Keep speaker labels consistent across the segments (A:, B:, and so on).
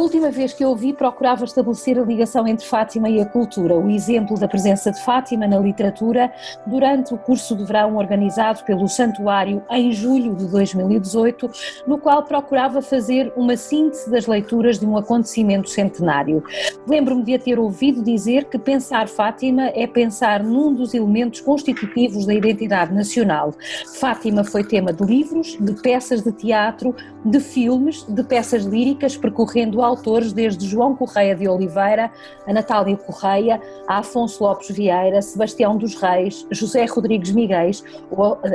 A: última vez que eu ouvi procurava estabelecer a ligação entre Fátima e a cultura, o exemplo da presença de Fátima na literatura durante o curso de verão organizado pelo Santuário em julho de 2018, no qual procurava fazer uma síntese das leituras de um acontecimento centenário. Lembro-me de a ter ouvido dizer que pensar Fátima é pensar num dos elementos constitutivos da identidade nacional. Fátima foi tema de livros, de peças de teatro, de filmes, de peças líricas, percorrendo autores desde João Correia de Oliveira, a Natália Correia, a Afonso Lopes Vieira, Sebastião dos Reis, José Rodrigues Miguéis,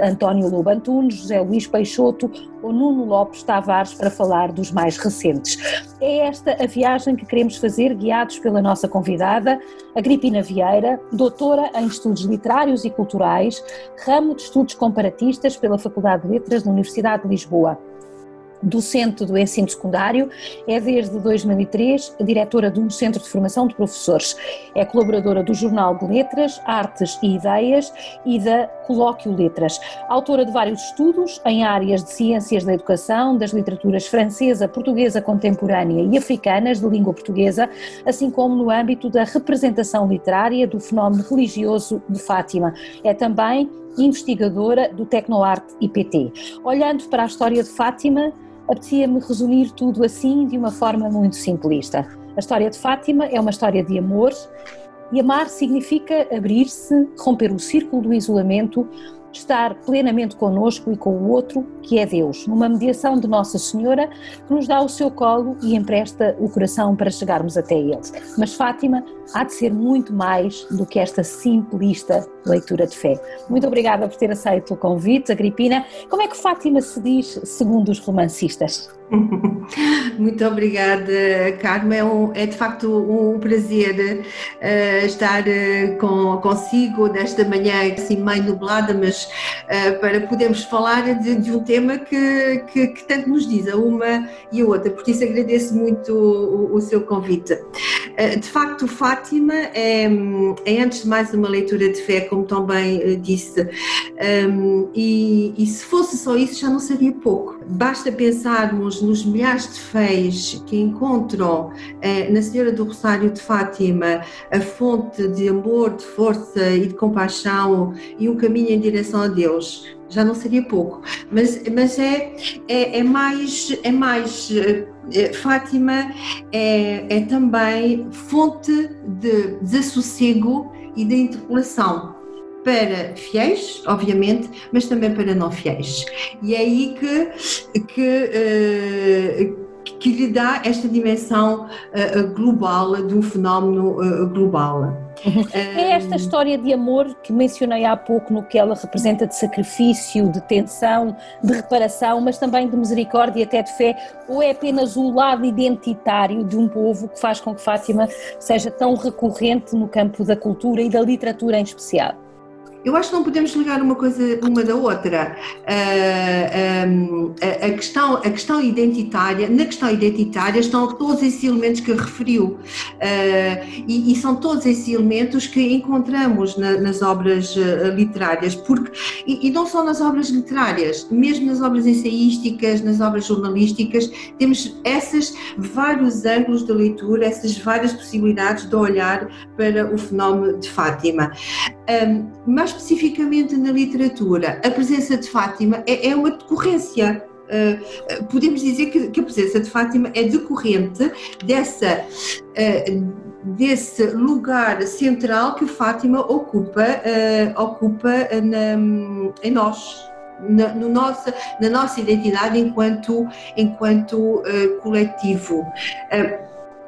A: António Lobo Antunes, José Luís Peixoto ou Nuno Lopes Tavares, para falar dos mais recentes. É esta a viagem que queremos fazer, guiados pela nossa convidada, Agripina Vieira, doutora em Estudos Literários e Culturais, ramo de Estudos Comparatistas pela Faculdade de Letras da Universidade de Lisboa docente do ensino secundário, é desde 2003 diretora de um centro de formação de professores. É colaboradora do Jornal de Letras, Artes e Ideias e da Colóquio Letras. Autora de vários estudos em áreas de ciências da educação, das literaturas francesa, portuguesa contemporânea e africanas de língua portuguesa, assim como no âmbito da representação literária do fenómeno religioso de Fátima. É também investigadora do Tecnoarte IPT. Olhando para a história de Fátima, apetecia-me resumir tudo assim de uma forma muito simplista. A história de Fátima é uma história de amor, e amar significa abrir-se, romper o círculo do isolamento, estar plenamente conosco e com o outro, que é Deus, numa mediação de Nossa Senhora que nos dá o seu colo e empresta o coração para chegarmos até Ele. Mas Fátima há de ser muito mais do que esta simplista leitura de fé. Muito obrigada por ter aceito o convite, Agripina. Como é que Fátima se diz segundo os romancistas?
B: Muito obrigada, Carmen. É, um, é, de facto um prazer uh, estar uh, com, consigo nesta manhã assim meio nublada, mas uh, para podermos falar de, de um tema que, que, que, tanto nos diz a uma e a outra. Por isso agradeço muito o, o seu convite. de facto, Fátima é, é, antes de mais uma leitura de fé, como tão bem disse, um, e, e se fosse só isso já não seria pouco. Basta pensarmos nos milhares de fés que encontram eh, na Senhora do Rosário de Fátima a fonte de amor, de força e de compaixão e um caminho em direção a Deus, já não seria pouco. Mas, mas é, é, é mais. É mais é, Fátima é, é também fonte de desassossego e de interpelação para fiéis, obviamente, mas também para não fiéis. E é aí que, que, uh, que lhe dá esta dimensão uh, global, de um fenómeno uh, global.
A: É esta história de amor que mencionei há pouco, no que ela representa de sacrifício, de tensão, de reparação, mas também de misericórdia e até de fé, ou é apenas o lado identitário de um povo que faz com que Fátima seja tão recorrente no campo da cultura e da literatura em especial?
B: Eu acho que não podemos ligar uma coisa uma da outra. Uh, um, a, a, questão, a questão identitária, na questão identitária estão todos esses elementos que referiu e, e, são todos esses elementos que encontramos na, nas obras literárias, porque e, e, não só nas obras literárias, mesmo nas obras ensaísticas, nas obras jornalísticas, temos esses vários ângulos de leitura, essas várias possibilidades de olhar para o fenómeno de Fátima. Um, mais especificamente na literatura, a presença de Fátima é, é uma decorrência. Uh, podemos dizer que, que, a presença de Fátima é decorrente dessa, uh, desse lugar central que Fátima ocupa, uh, ocupa na, em nós. Na, no nossa, na nossa identidade enquanto, enquanto coletivo.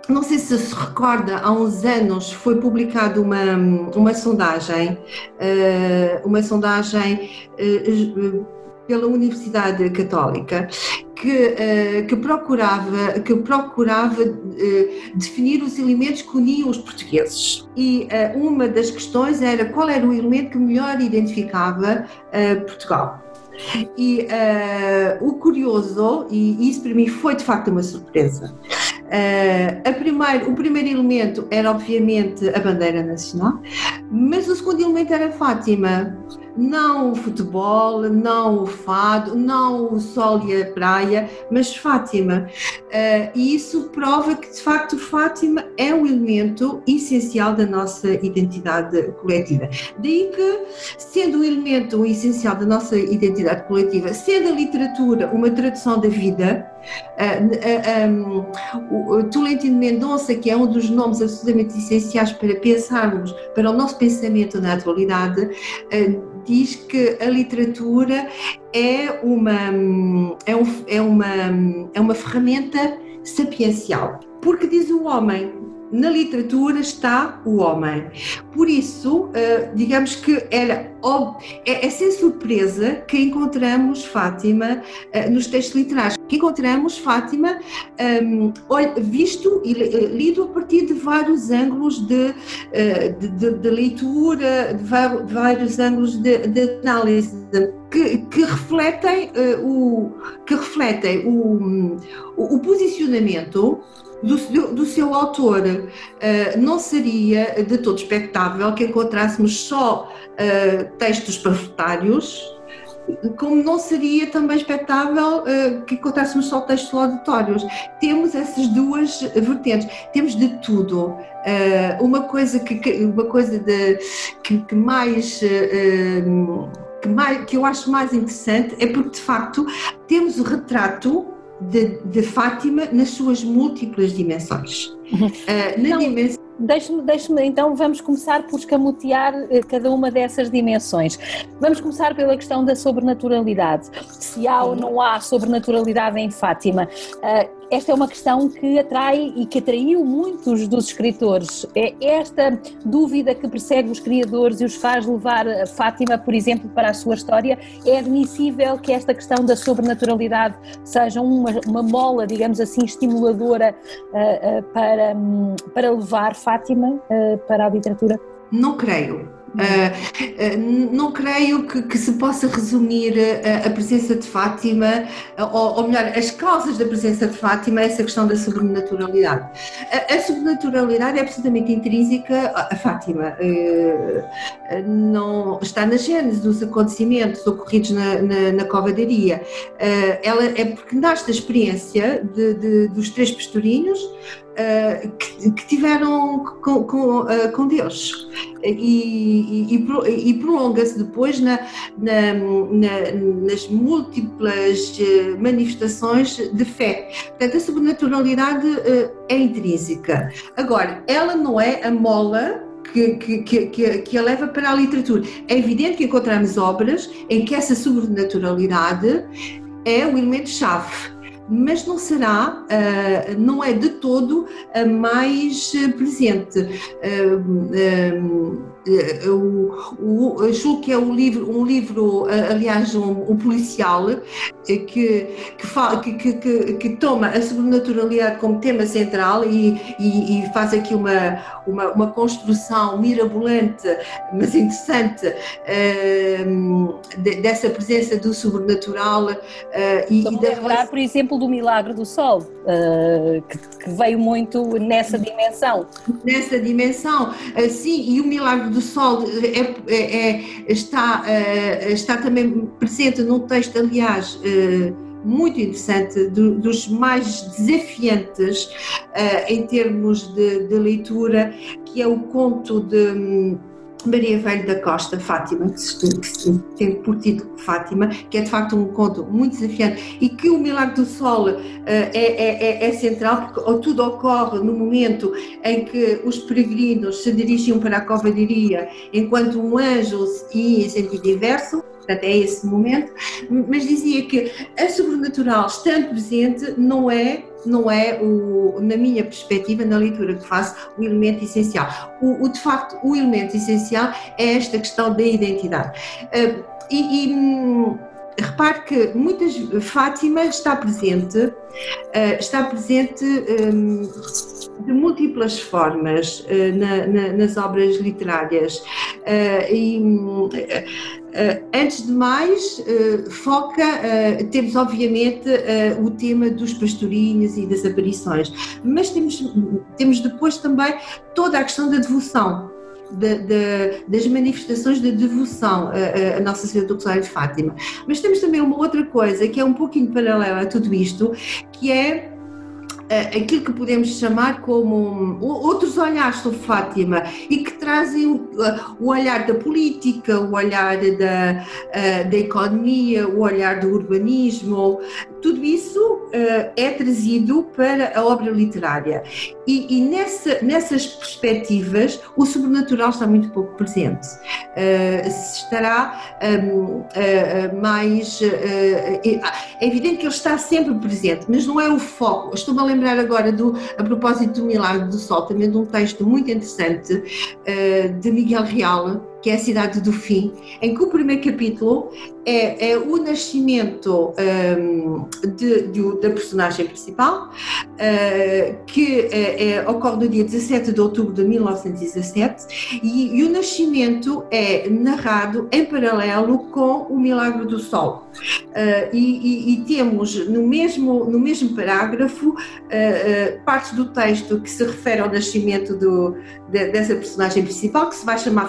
B: Não sei se se recorda, há uns anos foi publicada uma, uma sondagem, eh, uma sondagem eh, pela Universidade Católica que, eh, que procurava, que procurava definir os elementos que uniam os portugueses. E uma das questões era qual era o elemento que melhor identificava Portugal. E o curioso, e isso para mim foi de facto uma surpresa, Uh, primeiro, o primeiro elemento era, obviamente, a bandeira nacional, mas o segundo elemento era Fátima não o futebol, não o fado, não o sol e a praia, mas Fátima. Uh, e isso prova que, de facto, Fátima é um elemento essencial da nossa identidade coletiva. Daí que, sendo um elemento essencial da nossa identidade coletiva, sendo a literatura uma tradução da vida, uh, Tolentino Mendonça, que é um dos nomes absolutamente essenciais para pensarmos, para o nosso pensamento na atualidade, uh, diz que a literatura é uma, é, um, é uma, é uma ferramenta sapiencial. Porque diz o homem, na literatura está o homem. Por isso, eh, digamos que era é, é sem surpresa que encontramos Fátima eh, nos textos literários, que encontramos Fátima um, visto e lido a partir de vários ângulos de, eh, de, de, de leitura, de vários ângulos de, análise. Que, que, refletem o que refletem o, o posicionamento do, do, seu autor. Uh, não seria de todo expectável que encontrássemos só uh, textos panfletários, como não seria também expectável uh, que encontrássemos só textos auditórios. Temos essas duas vertentes, temos de tudo. Uh, uma coisa que, que, uma coisa de, que, que mais, uh, que mais que eu acho mais interessante é porque de facto temos o retrato de, de Fátima nas suas múltiplas dimensões.
A: Uh, na dimensão Deixe-me, deixe então, vamos começar por escamotear eh, cada uma dessas dimensões. Vamos começar pela questão da sobrenaturalidade. Se há ou não há sobrenaturalidade em Fátima. Esta é uma questão que atrai e que atraiu muitos dos escritores. É esta dúvida que persegue os criadores e os faz levar Fátima, por exemplo, para a sua história. É admissível que esta questão da sobrenaturalidade seja uma, uma mola, digamos assim, estimuladora uh, uh, para, um, para levar Fátima uh, para a literatura?
B: Não creio. Uh, não creio que, que, se possa resumir a, a presença de Fátima, ou, ou, melhor, as causas da presença de Fátima a essa questão da sobrenaturalidade. A, a sobrenaturalidade é absolutamente intrínseca a Fátima. Uh, não, está na gênese dos acontecimentos ocorridos na, na, na covadaria. ela é porque nasce da experiência de, de, dos três pastorinhos, uh, que, que, tiveram com, com, uh, com Deus e, e, e prolonga-se depois na, na, na, nas múltiplas eh, manifestações de fé. Portanto, a sobrenaturalidade é intrínseca. Agora, ela não é a mola que, que, que, que, a leva para a literatura. É evidente que encontramos obras em que essa sobrenaturalidade é o elemento-chave mas não será, uh, não é de todo a mais presente. Uh, uh, o, o, julgo que é um livro, um livro aliás, um, um policial que, que, fala, que, que, que, toma a sobrenaturalidade como tema central e, e, e faz aqui uma, uma, uma, construção mirabolante, mas interessante, dessa presença do sobrenatural.
A: e, e da por exemplo, do milagre do sol, uh, que, que, veio muito nessa dimensão.
B: Nessa dimensão, uh, sim, e o milagre do sol é, é, é está, uh, está também presente num texto, aliás, muito interessante, do, dos mais desafiantes uh, em termos de, de, leitura, que é o conto de Maria Velho da Costa, Fátima, que tem por título Fátima, que é de facto um conto muito desafiante e que o Milagre do Sol uh, é, é, é, central, porque tudo ocorre no momento em que os peregrinos se dirigiam para a covadeiria, enquanto um anjo ia em sentido inverso, portanto é esse momento, mas dizia que a sobrenatural estando presente não é não é o, na minha perspectiva, na leitura que faço, o elemento essencial. O, o de facto, o elemento essencial é esta questão da identidade. Uh, e, e hum, repare que muitas Fátima está presente, uh, está presente um, de múltiplas formas na, nas obras literárias. E, antes de mais, foca, temos obviamente o tema dos pastorinhos e das aparições, mas temos, temos depois também toda a questão da devoção de, de, das manifestações de devoção a Nossa Senhora do Rosário de Fátima. Mas temos também uma outra coisa que é um pouquinho paralela a tudo isto, que é aquilo que podemos chamar como outros olhares sobre Fátima e que trazem o, o olhar da política, o olhar da, da economia, o olhar do urbanismo, tudo isso é trazido para a obra literária. E, e nessa, nessas perspectivas, o sobrenatural está muito pouco presente. estará mais. é evidente que ele está sempre presente, mas não é o foco. Estou-me a lembrar agora, do, a propósito do Milagre do Sol, também de um texto muito interessante uh, de Miguel Real, que é a Cidade do Fim, em que o primeiro capítulo é, é o nascimento um, de, de, da personagem principal, uh, que é, é, ocorre no dia 17 de outubro de 1917, e, e, o nascimento é narrado em paralelo com o Milagre do Sol. Uh, e, e, e, temos no mesmo, no mesmo parágrafo uh, partes do texto que se refere ao nascimento do, de, dessa personagem principal, que se vai chamar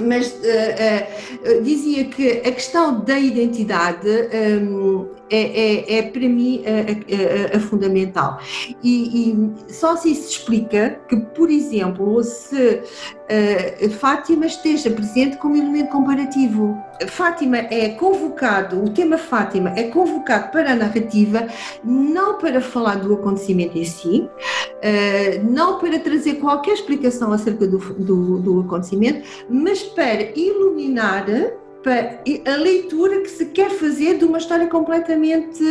B: Mas uh, uh, dizia que a questão da identidade um, é, é, é, para mim a, a, a fundamental. E, e, só se explica que, por exemplo, se uh, Fátima esteja presente como elemento comparativo. Fátima é convocado, o tema Fátima é convocado para a narrativa, não para falar do acontecimento em si, uh, não para trazer qualquer explicação acerca do, do, do acontecimento, mas para iluminar para a leitura que se quer fazer de uma história completamente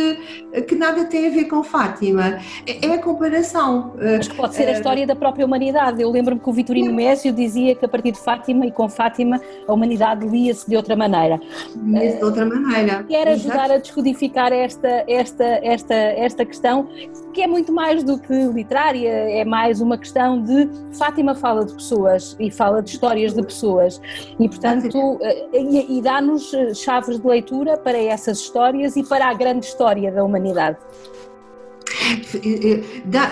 B: eh, que nada tem a ver com Fátima. É, é a comparação.
A: Mas que pode ser a eh, história da própria humanidade. Eu lembro-me que o Vitorino Mésio dizia que a partir de Fátima e com Fátima a humanidade lia-se de outra maneira.
B: Lia-se de outra maneira.
A: Quer ajudar Exato. a descodificar esta, esta, esta, esta questão, que é muito mais do que literária, é mais uma questão de Fátima fala de pessoas e fala de histórias de pessoas. E portanto, eh, e, e dá-nos eh, chaves de leitura para essas histórias e para a grande história da humanidade.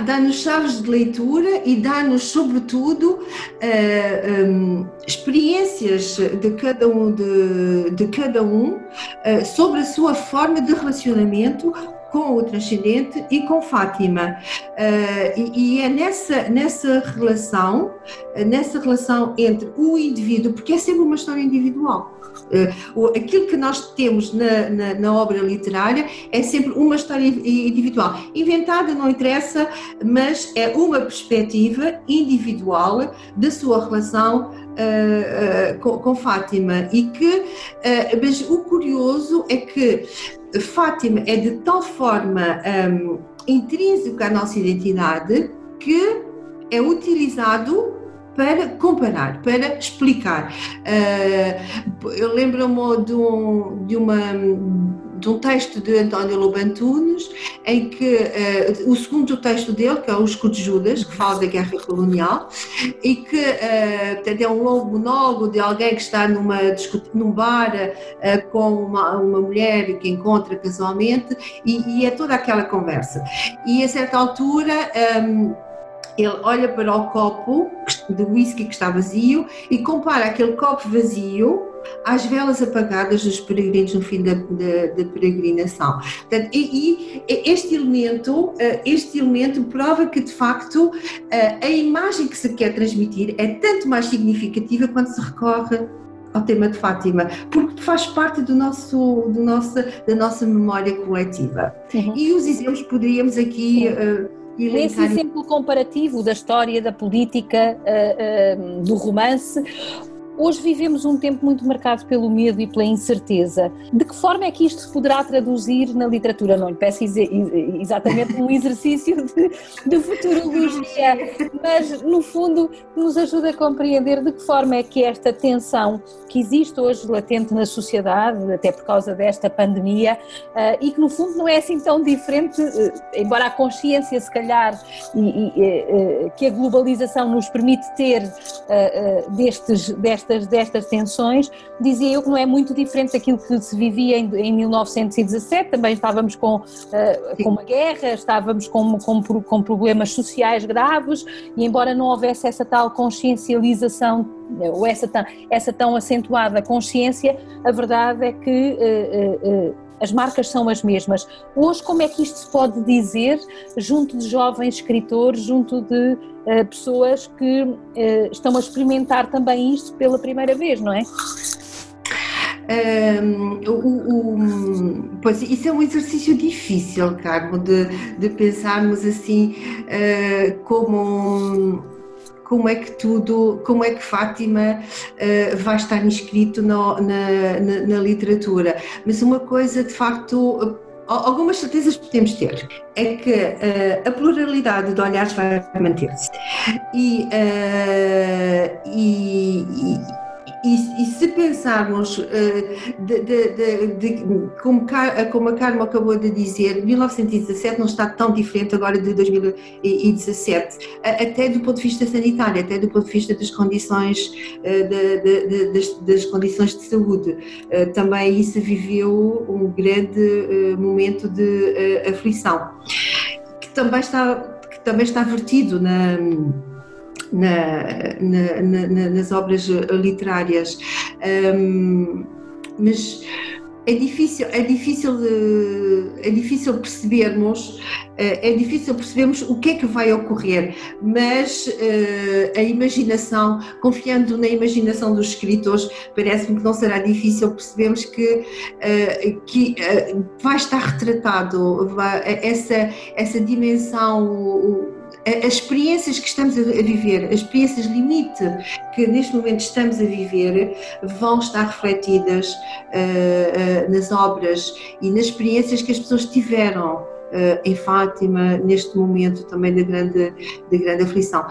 B: Dá-nos chaves de leitura e dá-nos, sobretudo, eh, um, experiências de cada um, de, de cada um sobre a sua forma de relacionamento com o transcendente e com Fátima. Uh, e, e, é nessa, nessa relação, nessa relação entre o indivíduo, porque é sempre uma história individual. Uh, aquilo que nós temos na, na, na, obra literária é sempre uma história individual. Inventada não interessa, mas é uma perspectiva individual da sua relação uh, com, com, Fátima. E que, mas o curioso é que Fátima é de tal forma um, intrínseca à nossa identidade que é utilizado para comparar, para explicar. Uh, eu lembro-me de, um, de uma de um texto de António Lobantunes, em que uh, o segundo texto dele, que é o Escudo de Judas, que fala da guerra colonial, e que uh, é um longo monólogo de alguém que está numa, num bar uh, com uma, uma mulher que encontra casualmente, e, e, é toda aquela conversa. E a certa altura. Um, ele olha para o copo de whisky que está vazio e compara aquele copo vazio às velas apagadas dos peregrinos no fim da, da, da peregrinação. Portanto, e, e, este elemento, eh, este elemento prova que de facto eh, a imagem que se quer transmitir é tanto mais significativa quando se recorre ao tema de Fátima, porque faz parte do nosso, do nossa, da nossa memória coletiva. Uhum. E os exemplos poderíamos aqui uh,
A: Nesse exemplo comparativo da história, da política, uh, uh, do romance, Hoje vivemos um tempo muito marcado pelo medo e pela incerteza. De que forma é que isto se poderá traduzir na literatura? Não lhe peço exatamente um exercício de, de futurologia, mas no fundo nos ajuda a compreender de que forma é que esta tensão que existe hoje latente na sociedade, até por causa desta pandemia, uh, e que no fundo não é assim tão diferente, uh, embora a consciência se calhar e, e uh, que a globalização nos permite ter destes, destes destas, destas tensões, dizia eu que não é muito diferente daquilo que se vivia em, em 1917, também estávamos com, uh, com uma guerra, estávamos com, com, com problemas sociais graves e embora não houvesse essa tal consciencialização ou essa, essa tão acentuada consciência, a verdade é que uh, uh, as marcas são as mesmas. Hoje, como é que isto se pode dizer junto de jovens escritores, junto de uh, pessoas que uh, estão a experimentar também isto pela primeira vez, não é?
B: Um, o, o, pois isso é um exercício difícil, Carmo, de, de pensarmos assim uh, como como é que tudo, como é que Fátima uh, vai estar inscrito no, na, na, na, literatura. Mas uma coisa, de facto, algumas certezas podemos ter, é que uh, a pluralidade de olhares vai manter-se. E, uh, e, e e, e, se pensarmos, uh, de, de, de, como, como, a Carmo acabou de dizer, 1917 não está tão diferente agora de 2017, até do ponto de vista sanitário, até do ponto de vista das condições, uh, das, das, condições de saúde. Uh, também se viveu um grande momento de aflição, que também está, que também está vertido na na, na, na, nas obras literárias. Um, mas é difícil, é difícil, é difícil percebermos, eh, é difícil percebermos o que é que vai ocorrer, mas eh, a imaginação, confiando na imaginação dos escritores, parece-me que não será difícil percebermos que, eh, que vai estar retratado essa, essa dimensão as experiências que estamos a viver, as experiências limite que neste momento estamos a viver, vão estar refletidas uh, uh, nas obras e nas experiências que as pessoas tiveram em Fátima, neste momento também de grande, de grande aflição.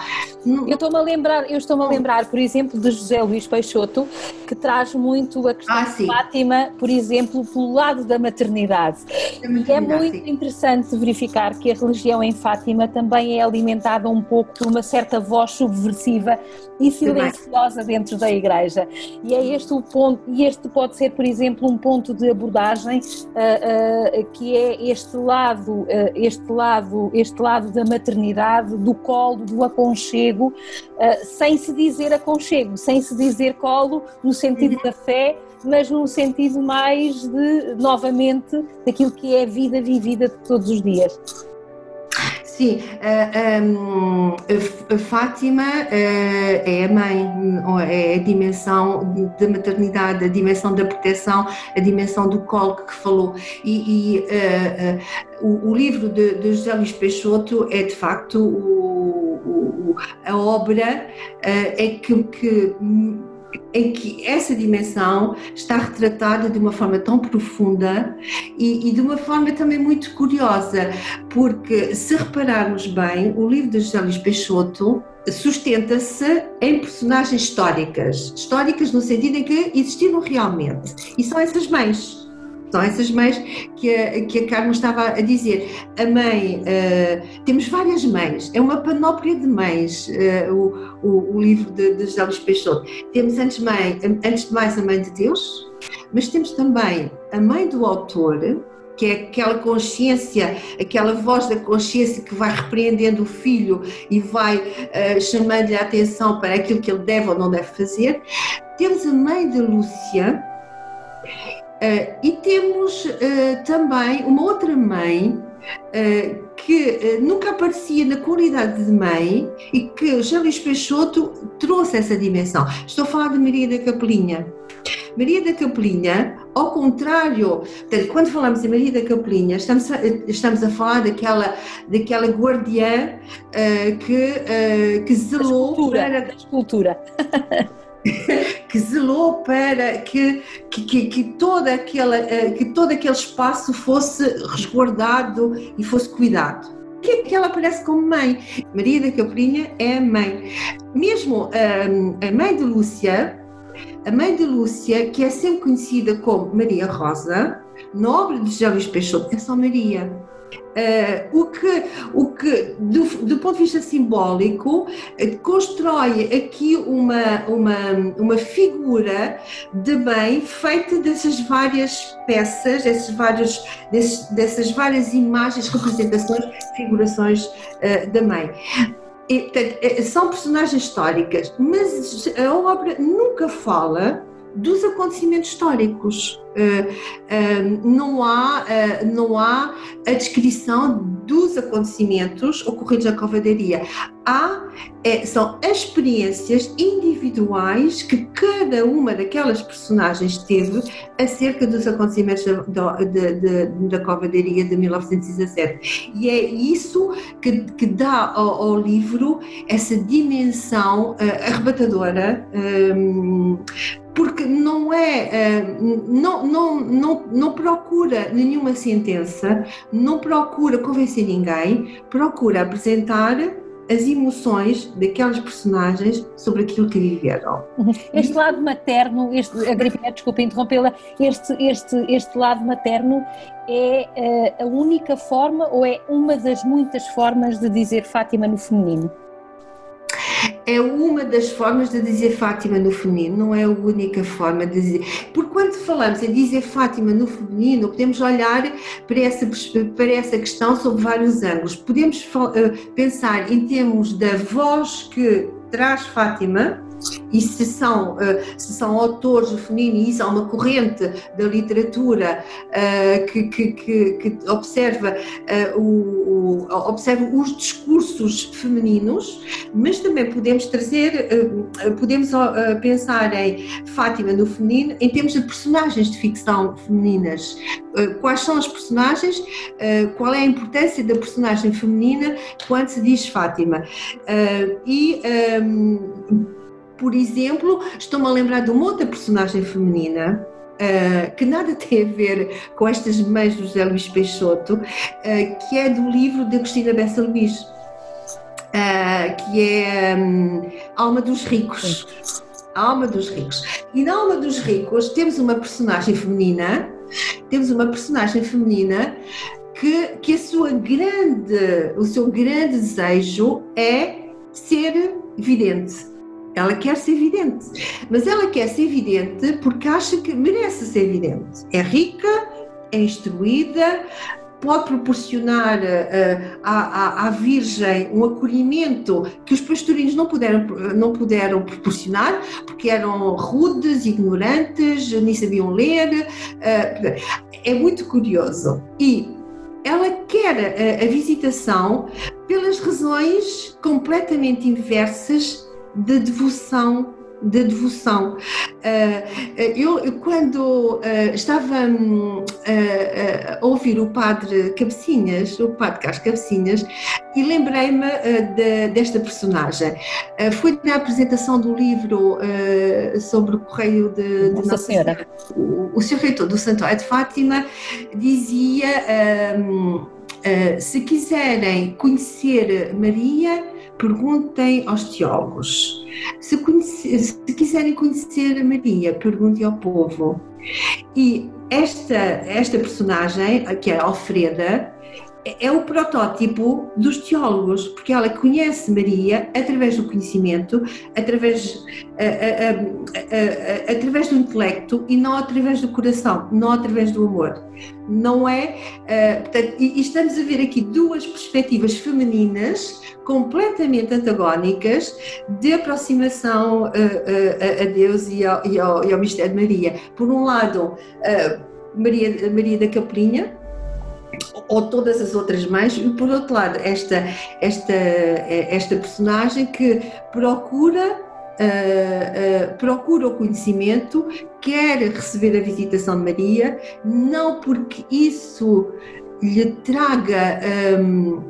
A: Eu estou-me a lembrar, eu estou-me a lembrar, por exemplo, de José Luís Peixoto, que traz muito a questão ah, de Fátima, por exemplo, pelo lado da maternidade. maternidade é muito sim. interessante verificar que a religião em Fátima também é alimentada um pouco por uma certa voz subversiva e silenciosa dentro da igreja. E é este o ponto, e este pode ser, por exemplo, um ponto de abordagem uh, uh, que é este lado lado, eh, este lado, este lado da maternidade, do colo, do aconchego, eh, sem se dizer aconchego, sem se dizer colo no sentido uhum. da fé, mas no sentido mais de, novamente, daquilo que é a vida vivida de todos os dias.
B: Sim, a, a, a Fátima eh, é a mãe, é a dimensão da maternidade, a dimensão da proteção, a dimensão do colo que falou. E, e uh, uh, o, o, livro de, de, José Luís Peixoto é de facto o, o, a obra é que, que em que essa dimensão está retratada de uma forma tão profunda e, e, de uma forma também muito curiosa, porque se repararmos bem, o livro de José Luís Peixoto sustenta-se em personagens históricas, históricas no sentido em que existiram realmente, e são essas mães são essas mães que a, que a Carmen estava a dizer. A mãe, uh, temos várias mães, é uma panóplia de mães, uh, o, o, o, livro de, de José Luís Peixoto. Temos antes, mãe, antes de mais a mãe de Deus, mas temos também a mãe do autor, que é aquela consciência, aquela voz da consciência que vai repreendendo o filho e vai uh, chamando-lhe a atenção para aquilo que ele deve ou não deve fazer. Temos a mãe de Lúcia, Uh, e temos uh, também uma outra mãe uh, que nunca aparecia na qualidade de mãe e que Jean Luís Peixoto trouxe essa dimensão. Estou a falar de Maria da Capelinha. Maria da Capelinha, ao contrário, quando falamos em Maria da Capelinha, estamos a, estamos a falar daquela, daquela guardiã que, que zelou
A: da escultura, para. Da escultura.
B: que zelou para que, que, que, toda aquela, eh, que todo aquele espaço fosse resguardado e fosse cuidado. Que é que ela aparece como mãe? Maria da Capelinha é mãe. Mesmo a, a mãe de Lúcia, a mãe de Lúcia, que é sempre conhecida como Maria Rosa, na obra de José Peixoto é só Maria. Uh, o que, o que do, do, ponto de vista simbólico, uh, constrói aqui uma, uma, uma figura de bem feita dessas várias peças, desses vários, desses, dessas várias imagens, representações, figurações uh, da mãe. E, portanto, são personagens históricas, mas a obra nunca fala dos acontecimentos históricos. Uh, uh, não, há, uh, não há a descrição dos acontecimentos ocorridos na covadaria. Há, são experiências individuais que cada uma daquelas personagens teve acerca dos acontecimentos da, da, da, da de 1917. E é isso que, que dá ao, ao livro essa dimensão arrebatadora. Porque não é, eh, não, não, não, não procura nenhuma sentença, não procura convencer ninguém, procura apresentar as emoções daquelas personagens sobre aquilo que viveram.
A: Uhum. Este lado materno, este, Agripina, desculpa interrompê-la, este, este, este lado materno é eh, a única forma ou é uma das muitas formas de dizer Fátima no feminino?
B: É uma das formas de dizer Fátima no feminino, não é a única forma de dizer. Porque quando falamos em dizer Fátima no feminino, podemos olhar para essa, para essa questão sob vários ângulos. Podemos uh, pensar em termos da voz que traz Fátima, e se são, eh, se são autores do feminino, e isso há uma corrente da literatura uh, que, que, que, observa, o, observa os discursos femininos, mas também podemos trazer, podemos pensar em Fátima no feminino em termos de personagens de ficção femininas. quais são as personagens? qual é a importância da personagem feminina quando se diz Fátima? e um, por exemplo, estou-me a lembrar de uma outra personagem feminina Uh, que nada tem a ver com estas mães do José Luís Peixoto, uh, que é do livro de Agostina Bessa Luís, uh, que é um, Alma dos Ricos. A Alma dos Ricos. E na Alma dos Ricos temos uma personagem feminina, temos uma personagem feminina que, que a sua grande, o seu grande desejo é ser vidente ela quer ser evidente, mas ela quer ser evidente porque acha que merece ser evidente. É rica, é instruída, pode proporcionar uh, à, à, à, Virgem um acolhimento que os pastorinhos não puderam, não puderam proporcionar, porque eram rudes, ignorantes, nem sabiam ler. Uh, é muito curioso. E ela quer a, a visitação pelas razões completamente inversas de devoção de devoção. Uh, eu, quando uh, estava uh, a ouvir o padre Cabecinhas, o padre Carlos Cabecinhas, e lembrei-me de, desta personagem. foi na apresentação do livro sobre o Correio de, de
A: Nossa, Nossa Senhora. Senhora.
B: O, o Sr. Reitor do Santuário de Fátima dizia: se quiserem conhecer Maria, perguntem aos teólogos. Se, se quiserem conhecer a Maria, perguntem ao povo. E esta, esta personagem, que é Alfreda, é o protótipo dos teólogos, porque ela conhece Maria através do conhecimento, através, a, a, a, através do intelecto e não através do coração, não através do amor. Não é. Portanto, e estamos a ver aqui duas perspectivas femininas completamente antagónicas de aproximação a, a, a Deus e ao, e, ao, e ao, mistério de Maria. Por um lado, Maria, Maria da Capelinha, ou todas as outras mães, e por outro lado, esta, esta, esta personagem que procura Uh, uh, procura o conhecimento, quer receber a visitação de Maria, não porque isso lhe traga um,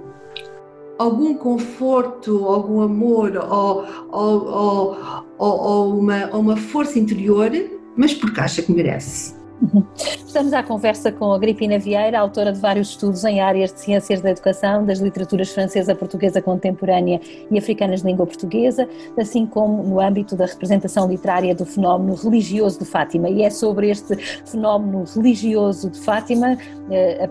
B: algum conforto, algum amor ou, ou, ou, ou uma, uma força interior, mas porque acha que merece
A: Estamos à conversa com a Gripina Vieira, autora de vários estudos em áreas de ciências da educação, das literaturas francesa, portuguesa contemporânea e africanas de língua portuguesa, assim como no âmbito da representação literária do fenómeno religioso de Fátima. E é sobre este fenómeno religioso de Fátima, eh,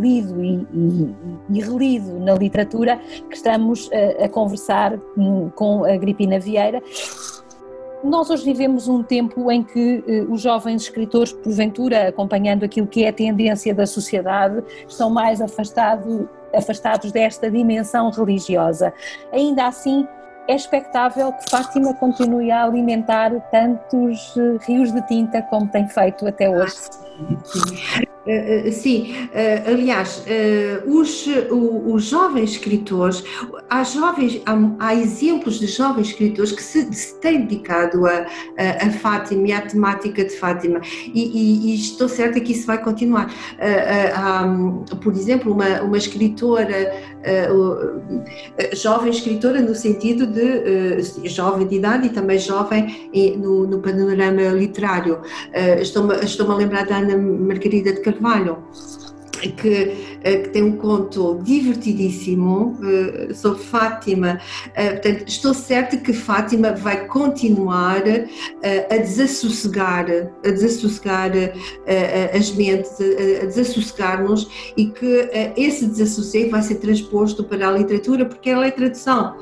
A: lido e, e, e, relido na literatura, que estamos eh, a conversar hum, com a Gripina Vieira. Nós hoje vivemos um tempo em que eh, os jovens escritores, porventura, acompanhando aquilo que é a tendência da sociedade, estão mais afastado, afastados desta dimensão religiosa. Ainda assim, é expectável que Fátima continue a alimentar tantos eh, rios de tinta como tem feito até hoje.
B: Uh, sim, uh, aliás, os, os jovens escritores, há, jovens, há, há, exemplos de jovens escritores que se, se têm dedicado a, a, a, Fátima e à temática de Fátima, e, e, e estou certa que isso vai continuar. Há, por exemplo, uma, uma escritora, jovem escritora no sentido de jovem de idade e também jovem no, no panorama literário. Estou-me estou a lembrar da Ana Margarida de que, eh, que, tem um conto divertidíssimo uh, sobre Fátima. Uh, portanto, estou certa que Fátima vai continuar a desassossegar, a desassossegar as mentes, a, desassossegar-nos e que esse desassossego vai ser transposto para a literatura, porque ela é tradução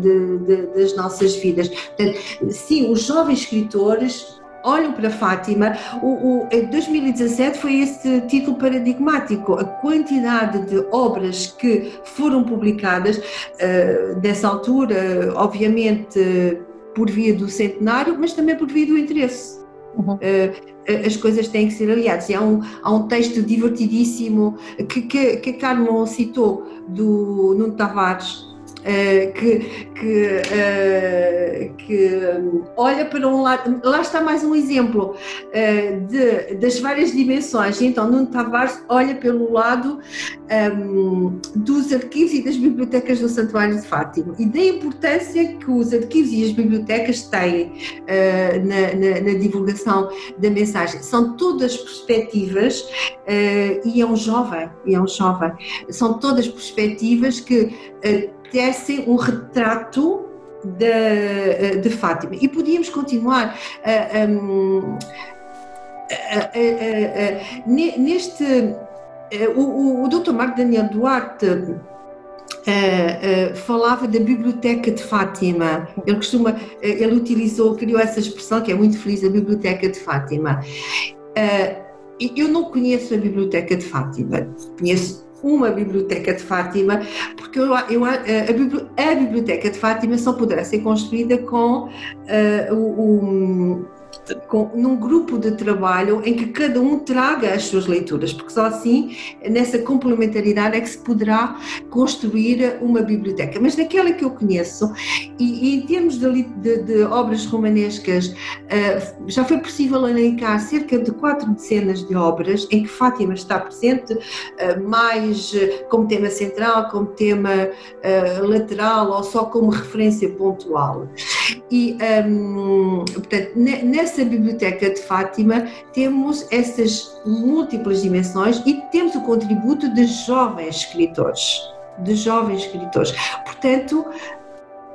B: de, de, das nossas vidas. Portanto, sim, os jovens escritores olham para Fátima, o, o, em 2017 foi esse título paradigmático, a quantidade de obras que foram publicadas uh, nessa altura, obviamente por via do centenário, mas também por via do interesse. Uhum. Uh, as coisas têm que ser aliadas. E há um, há um texto divertidíssimo que, que, que a Carmen citou, do Nuno Tavares, Uh, que, que, uh, que um, olha para um lado, lá está mais um exemplo uh, de, das várias dimensões. Então, Nuno Tavares olha pelo lado um, dos arquivos e das bibliotecas do Santuário de Fátima e da importância que os arquivos e as bibliotecas têm na, na, na, divulgação da mensagem. São todas perspectivas e é um jovem, e é um jovem. São todas perspectivas que tecem um retrato de, de Fátima. E podíamos continuar neste. O, o, o Dr. Marco Daniel Duarte uh, uh, falava da Biblioteca de Fátima. Ele costuma, uh, ele utilizou, criou essa expressão que é muito feliz, a Biblioteca de Fátima. eu não conheço a Biblioteca de Fátima, conheço uma biblioteca de Fátima, porque eu, eu, a, a, biblioteca de Fátima só poderá ser construída com uh, o, o com, num grupo de trabalho em que cada um traga as suas leituras, porque só assim, nessa complementaridade, é que se poderá construir uma biblioteca. Mas naquela que eu conheço, e, e em termos de, de, de obras romanescas, uh, já foi possível elencar cerca de quatro dezenas de obras em que Fátima está presente, uh, mais uh, como tema central, como tema lateral ou só como referência pontual. E, um, portanto, nessa biblioteca de Fátima temos essas múltiplas dimensões e temos o contributo de jovens escritores. De jovens escritores. Portanto,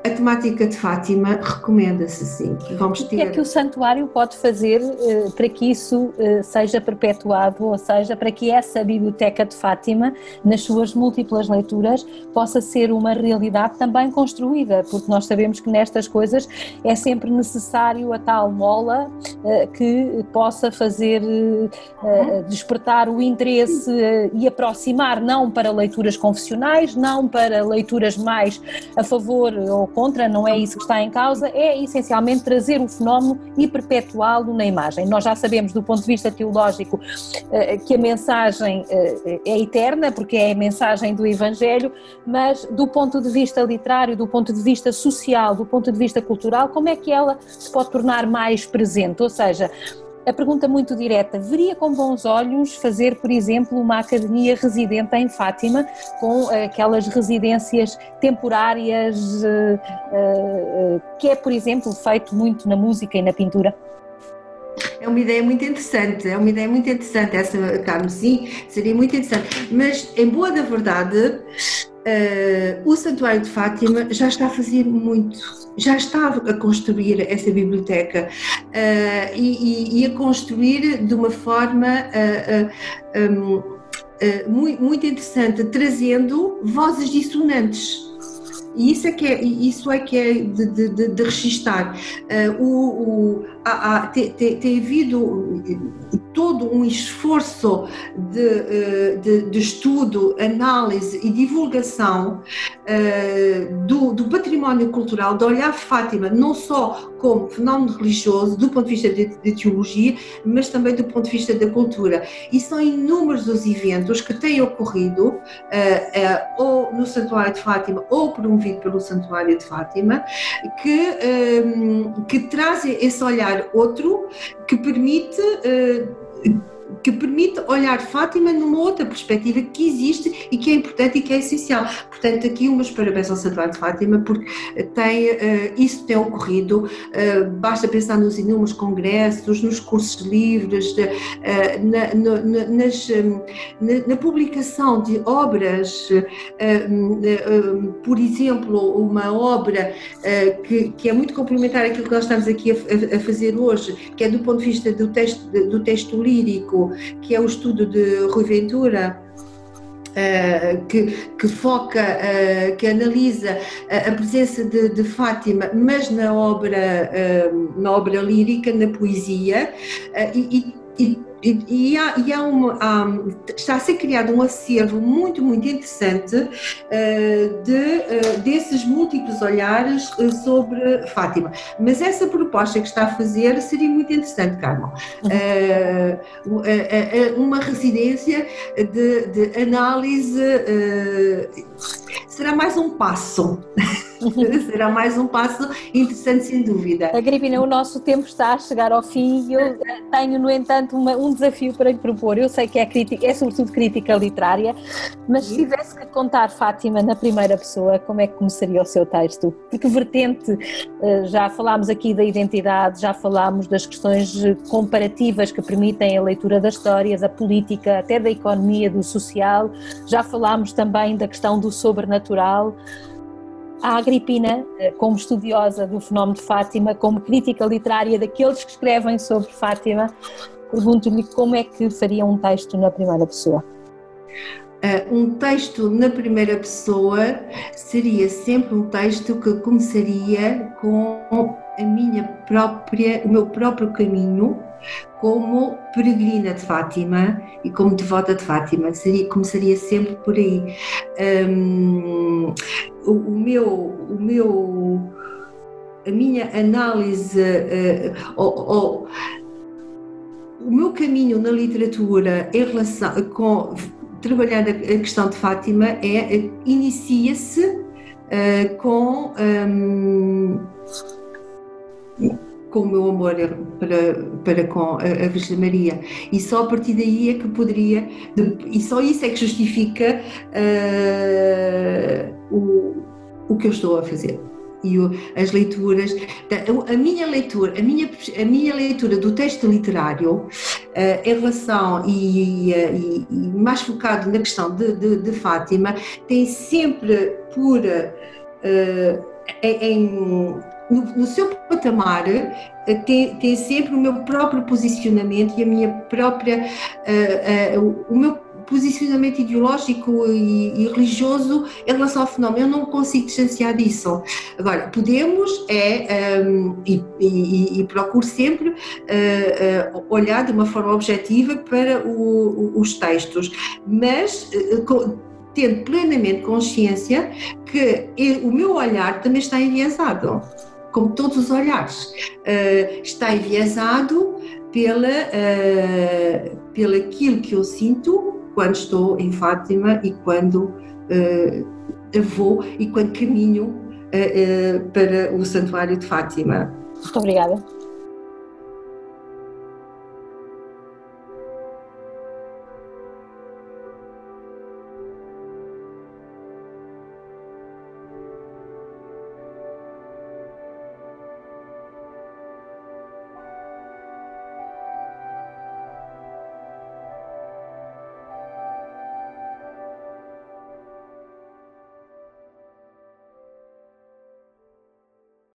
B: a temática de Fátima recomenda-se sim.
A: Vamos ter... O que é que o santuário pode fazer uh, para que isso uh, seja perpetuado, ou seja, para que essa biblioteca de Fátima, nas suas múltiplas leituras, possa ser uma realidade também construída, porque nós sabemos que nestas coisas é sempre necessário a tal mola uh, que possa fazer uhum. despertar o interesse e aproximar, não para leituras confessionais, não para leituras mais a favor ou contra, não é isso que está em causa, é essencialmente trazer o fenómeno e perpetuá-lo na imagem. Nós já sabemos do ponto de vista teológico eh, que a mensagem eh, é eterna, porque é a mensagem do Evangelho, mas do ponto de vista literário, do ponto de vista social, do ponto de vista cultural, como é que ela se pode tornar mais presente? Ou seja, a pergunta muito direta: veria com bons olhos fazer, por exemplo, uma academia residente em Fátima, com aquelas residências temporárias, eh, eh, que é, por exemplo, feito muito na música e na pintura?
B: É uma ideia muito interessante, é uma ideia muito interessante essa, Carmo, sim, seria muito interessante. Mas, em boa da verdade, uh, o Santuário de Fátima já está a fazer muito, já está a construir essa biblioteca uh, e, e, a construir de uma forma uh, um, muito, muito interessante, trazendo vozes dissonantes e isso é que é, isso é, que é de, de, de registar. O, o, tem, tem havido todo um esforço de, eh, de, de estudo, análise e divulgação uh, do, do, património cultural, de olhar Fátima não só como fenómeno religioso, do ponto de vista de, de teologia, mas também do ponto de vista da cultura. E são inúmeros os eventos que têm ocorrido, uh, uh, ou no Santuário de Fátima, ou promovido pelo Santuário de Fátima, que, que trazem esse olhar outro, que permite que permite olhar Fátima numa outra perspectiva que existe e que é importante e que é essencial. Portanto, aqui umas parabéns ao Santuário de Fátima, porque tem, uh, isso tem ocorrido, uh, basta pensar nos inúmeros congressos, nos cursos livres, uh, na, na, nas, na, na, publicação de obras, por exemplo, uma obra que, que, é muito complementar àquilo que nós estamos aqui a, a, fazer hoje, que é do ponto de vista do texto, do texto lírico, que é o estudo de Rui Ventura, Uh, que, que, foca, uh, que analisa a, a presença de, de, Fátima, mas na obra, uh, na obra lírica, na poesia, e, e, e, há, e há uma, há, está a ser criado um acervo muito, muito interessante uh, de, uh, desses múltiplos olhares uh, sobre Fátima. Mas essa proposta que está a fazer seria muito interessante, Carmo. Uhum. uma residência de, de análise será mais um passo. será mais um passo interessante, sem dúvida.
A: Agripina, o nosso tempo está a chegar ao fim e eu tenho, no entanto, uma, um desafio para lhe propor. Eu sei que é, crítica, é sobretudo crítica literária, mas se tivesse que contar Fátima na primeira pessoa, como é que começaria o seu texto? Porque vertente, eh, já falámos aqui da identidade, já falámos das questões comparativas que permitem a leitura das histórias, a política, até da economia, do social, já falámos também da questão do sobrenatural a Agripina, eh, como estudiosa do fenómeno de Fátima, como crítica literária daqueles que escrevem sobre Fátima, pergunto-lhe como é que faria um texto na primeira pessoa.
B: Uh, um texto na primeira pessoa seria sempre um texto que começaria com a minha própria, o meu próprio caminho como peregrina de Fátima e como devota de Fátima, seria, começaria sempre por aí. Um, o, o, meu, o meu, a minha análise, uh, o meu caminho na literatura em relação com trabalhar a questão de Fátima é inicia-se uh, com um, com o meu amor para, para com a, Virgem Maria. E só a partir daí é que poderia, e só isso é que justifica uh, o, o que eu estou a fazer. E as leituras, a minha leitura, a minha, a minha leitura do texto literário uh, em relação e, e, e, mais focado na questão de, de, de Fátima, tem sempre por uh, em no, no seu patamar eh, tem, tem, sempre o meu próprio posicionamento e a minha própria uh, uh, o meu posicionamento ideológico e, e, religioso em relação ao fenómeno. Eu não consigo distanciar disso. Agora, podemos é, um, e, e, e, procuro sempre uh, uh, olhar de uma forma objetiva para o, os textos, mas uh, tendo plenamente consciência que o meu olhar também está enviesado como todos os olhares, uh, está enviesado pela, uh, pelo aquilo que eu sinto quando estou em Fátima e quando uh, vou e quando caminho uh, para o Santuário de Fátima.
A: Muito obrigada.